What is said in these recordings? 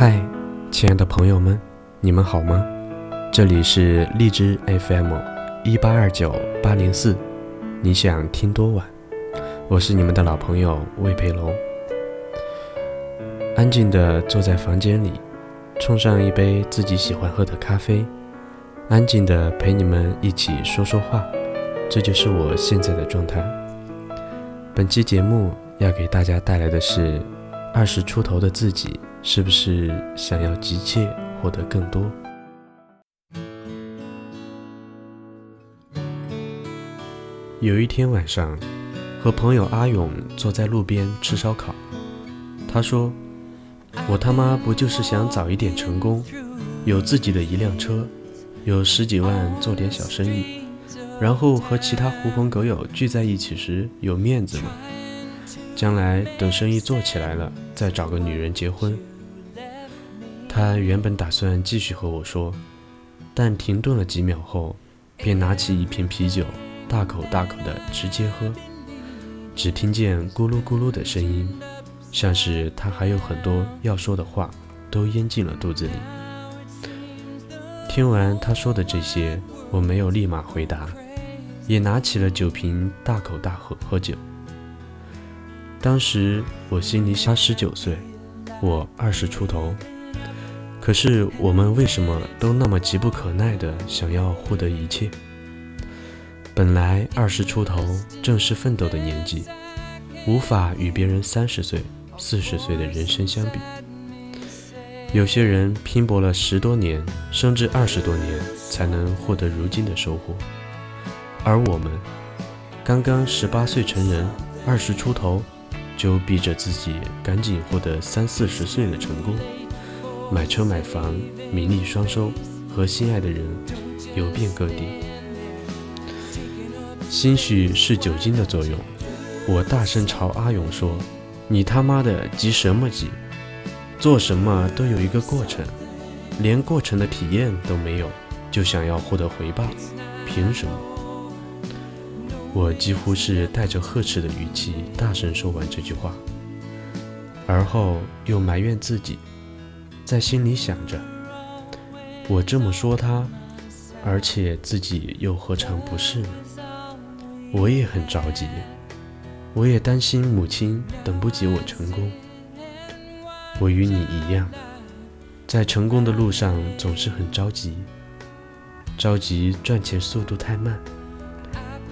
嗨，亲爱的朋友们，你们好吗？这里是荔枝 FM 一八二九八零四，你想听多晚？我是你们的老朋友魏培龙。安静的坐在房间里，冲上一杯自己喜欢喝的咖啡，安静的陪你们一起说说话，这就是我现在的状态。本期节目要给大家带来的是二十出头的自己。是不是想要急切获得更多？有一天晚上，和朋友阿勇坐在路边吃烧烤，他说：“我他妈不就是想早一点成功，有自己的一辆车，有十几万做点小生意，然后和其他狐朋狗友聚在一起时有面子吗？将来等生意做起来了，再找个女人结婚。”他原本打算继续和我说，但停顿了几秒后，便拿起一瓶啤酒，大口大口的直接喝，只听见咕噜咕噜的声音，像是他还有很多要说的话都咽进了肚子里。听完他说的这些，我没有立马回答，也拿起了酒瓶，大口大喝喝酒。当时我心里想：十九岁，我二十出头。可是我们为什么都那么急不可耐的想要获得一切？本来二十出头正是奋斗的年纪，无法与别人三十岁、四十岁的人生相比。有些人拼搏了十多年，甚至二十多年，才能获得如今的收获，而我们刚刚十八岁成人，二十出头，就逼着自己赶紧获得三四十岁的成功。买车买房，名利双收，和心爱的人游遍各地。兴许是酒精的作用，我大声朝阿勇说：“你他妈的急什么急？做什么都有一个过程，连过程的体验都没有，就想要获得回报，凭什么？”我几乎是带着呵斥的语气大声说完这句话，而后又埋怨自己。在心里想着，我这么说他，而且自己又何尝不是呢？我也很着急，我也担心母亲等不及我成功。我与你一样，在成功的路上总是很着急，着急赚钱速度太慢，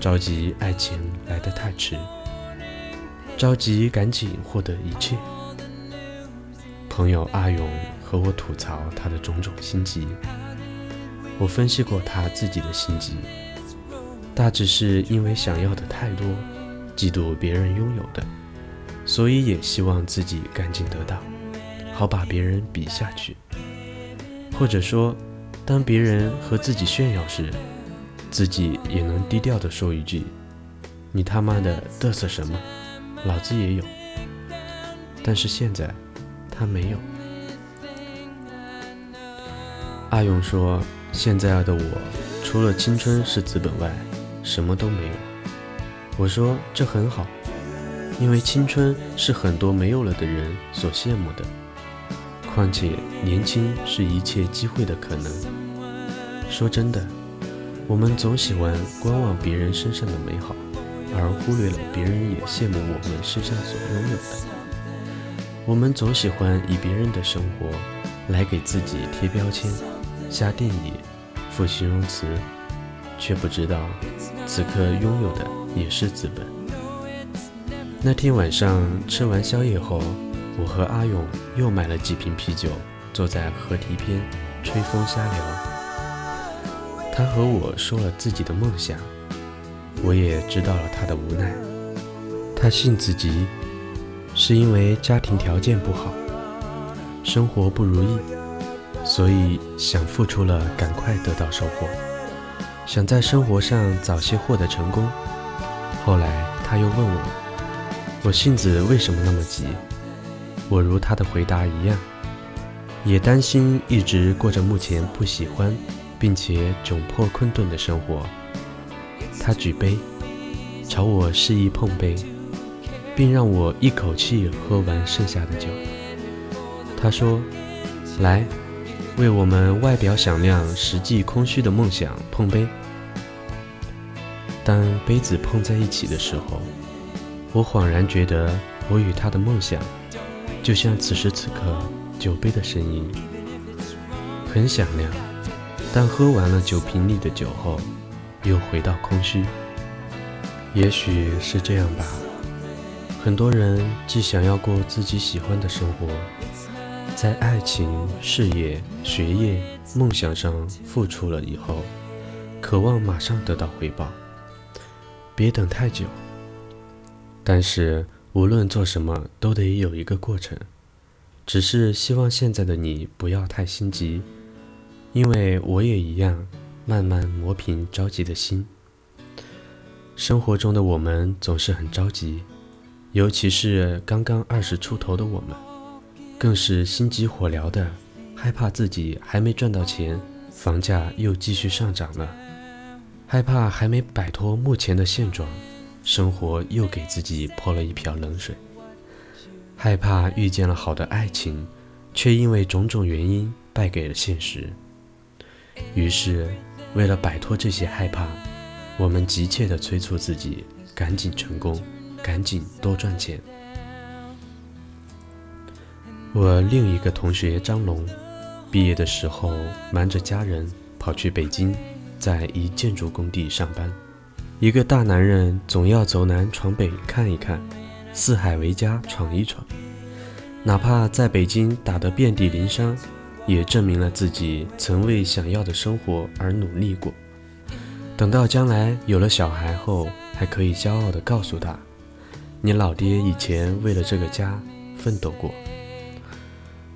着急爱情来得太迟，着急赶紧获得一切。朋友阿勇。和我吐槽他的种种心急，我分析过他自己的心急，大致是因为想要的太多，嫉妒别人拥有的，所以也希望自己赶紧得到，好把别人比下去。或者说，当别人和自己炫耀时，自己也能低调地说一句：“你他妈的嘚瑟什么？老子也有。”但是现在，他没有。阿勇说：“现在的我，除了青春是资本外，什么都没有。”我说：“这很好，因为青春是很多没有了的人所羡慕的。况且年轻是一切机会的可能。说真的，我们总喜欢观望别人身上的美好，而忽略了别人也羡慕我们身上所拥有的。我们总喜欢以别人的生活来给自己贴标签。”下定义，附形容词，却不知道此刻拥有的也是资本。那天晚上吃完宵夜后，我和阿勇又买了几瓶啤酒，坐在河堤边吹风瞎聊。他和我说了自己的梦想，我也知道了他的无奈。他性子急，是因为家庭条件不好，生活不如意。所以想付出了，赶快得到收获，想在生活上早些获得成功。后来他又问我，我性子为什么那么急？我如他的回答一样，也担心一直过着目前不喜欢并且窘迫困顿的生活。他举杯，朝我示意碰杯，并让我一口气喝完剩下的酒。他说。来，为我们外表响亮、实际空虚的梦想碰杯。当杯子碰在一起的时候，我恍然觉得，我与他的梦想，就像此时此刻酒杯的声音，很响亮。但喝完了酒瓶里的酒后，又回到空虚。也许是这样吧。很多人既想要过自己喜欢的生活，在爱情、事业、学业、梦想上付出了以后，渴望马上得到回报，别等太久。但是无论做什么，都得有一个过程。只是希望现在的你不要太心急，因为我也一样，慢慢磨平着急的心。生活中的我们总是很着急，尤其是刚刚二十出头的我们，更是心急火燎的，害怕自己还没赚到钱，房价又继续上涨了；害怕还没摆脱目前的现状，生活又给自己泼了一瓢冷水；害怕遇见了好的爱情，却因为种种原因败给了现实。于是，为了摆脱这些害怕，我们急切地催促自己赶紧成功，赶紧多赚钱。我另一个同学张龙，毕业的时候瞒着家人跑去北京，在一建筑工地上班。一个大男人总要走南闯北看一看，四海为家闯一闯，哪怕在北京打得遍体鳞伤，也证明了自己曾为想要的生活而努力过。等到将来有了小孩后，还可以骄傲地告诉他：“你老爹以前为了这个家奋斗过。”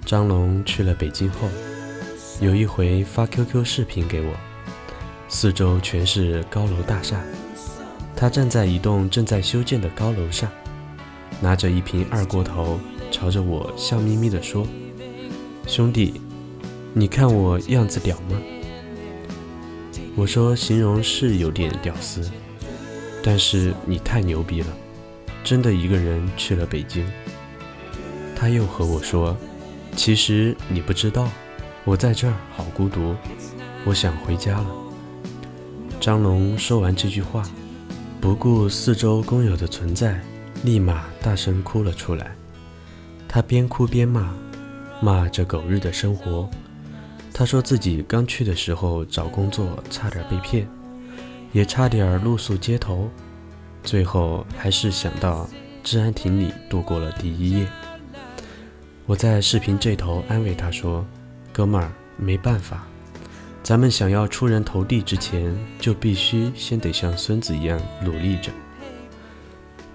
张龙去了北京后，有一回发 QQ 视频给我，四周全是高楼大厦，他站在一栋正在修建的高楼上，拿着一瓶二锅头，朝着我笑眯眯地说：“兄弟，你看我样子屌吗？”我说形容是有点屌丝，但是你太牛逼了，真的一个人去了北京。他又和我说，其实你不知道，我在这儿好孤独，我想回家了。张龙说完这句话，不顾四周工友的存在，立马大声哭了出来。他边哭边骂，骂这狗日的生活。他说自己刚去的时候找工作差点被骗，也差点露宿街头，最后还是想到治安亭里度过了第一夜。我在视频这头安慰他说：“哥们儿，没办法，咱们想要出人头地之前，就必须先得像孙子一样努力着。”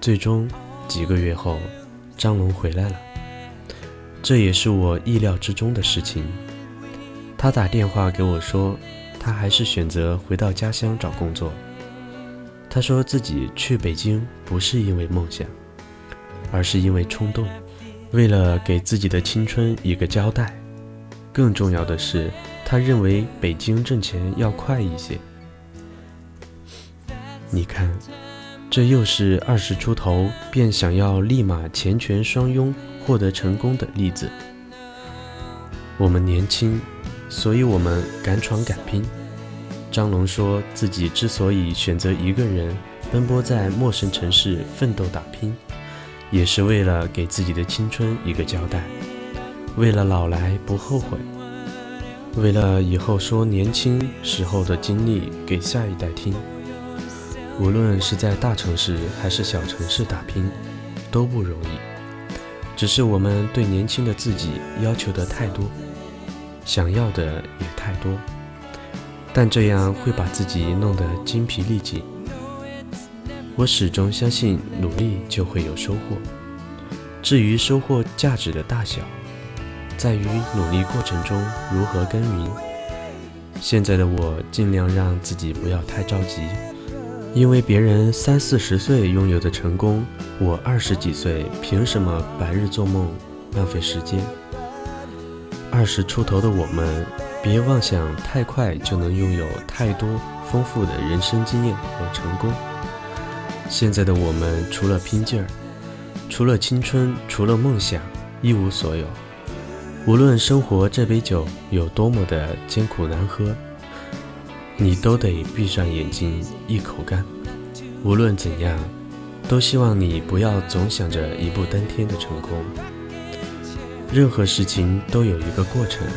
最终几个月后，张龙回来了，这也是我意料之中的事情。他打电话给我说，他还是选择回到家乡找工作。他说自己去北京不是因为梦想，而是因为冲动，为了给自己的青春一个交代。更重要的是，他认为北京挣钱要快一些。你看，这又是二十出头便想要立马钱权双拥、获得成功的例子。我们年轻。所以，我们敢闯敢拼。张龙说自己之所以选择一个人奔波在陌生城市奋斗打拼，也是为了给自己的青春一个交代，为了老来不后悔，为了以后说年轻时候的经历给下一代听。无论是在大城市还是小城市打拼，都不容易。只是我们对年轻的自己要求的太多。想要的也太多，但这样会把自己弄得精疲力尽。我始终相信，努力就会有收获。至于收获价值的大小，在于努力过程中如何耕耘。现在的我尽量让自己不要太着急，因为别人三四十岁拥有的成功，我二十几岁凭什么白日做梦，浪费时间？二十出头的我们，别妄想太快就能拥有太多丰富的人生经验和成功。现在的我们，除了拼劲儿，除了青春，除了梦想，一无所有。无论生活这杯酒有多么的艰苦难喝，你都得闭上眼睛一口干。无论怎样，都希望你不要总想着一步登天的成功。任何事情都有一个过程，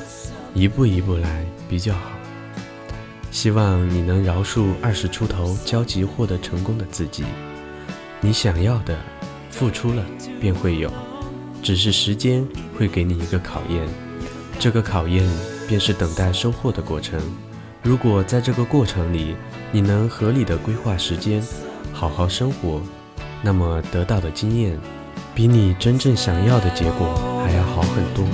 一步一步来比较好。希望你能饶恕二十出头焦急获得成功的自己。你想要的，付出了便会有，只是时间会给你一个考验，这个考验便是等待收获的过程。如果在这个过程里，你能合理的规划时间，好好生活，那么得到的经验，比你真正想要的结果还要好很多。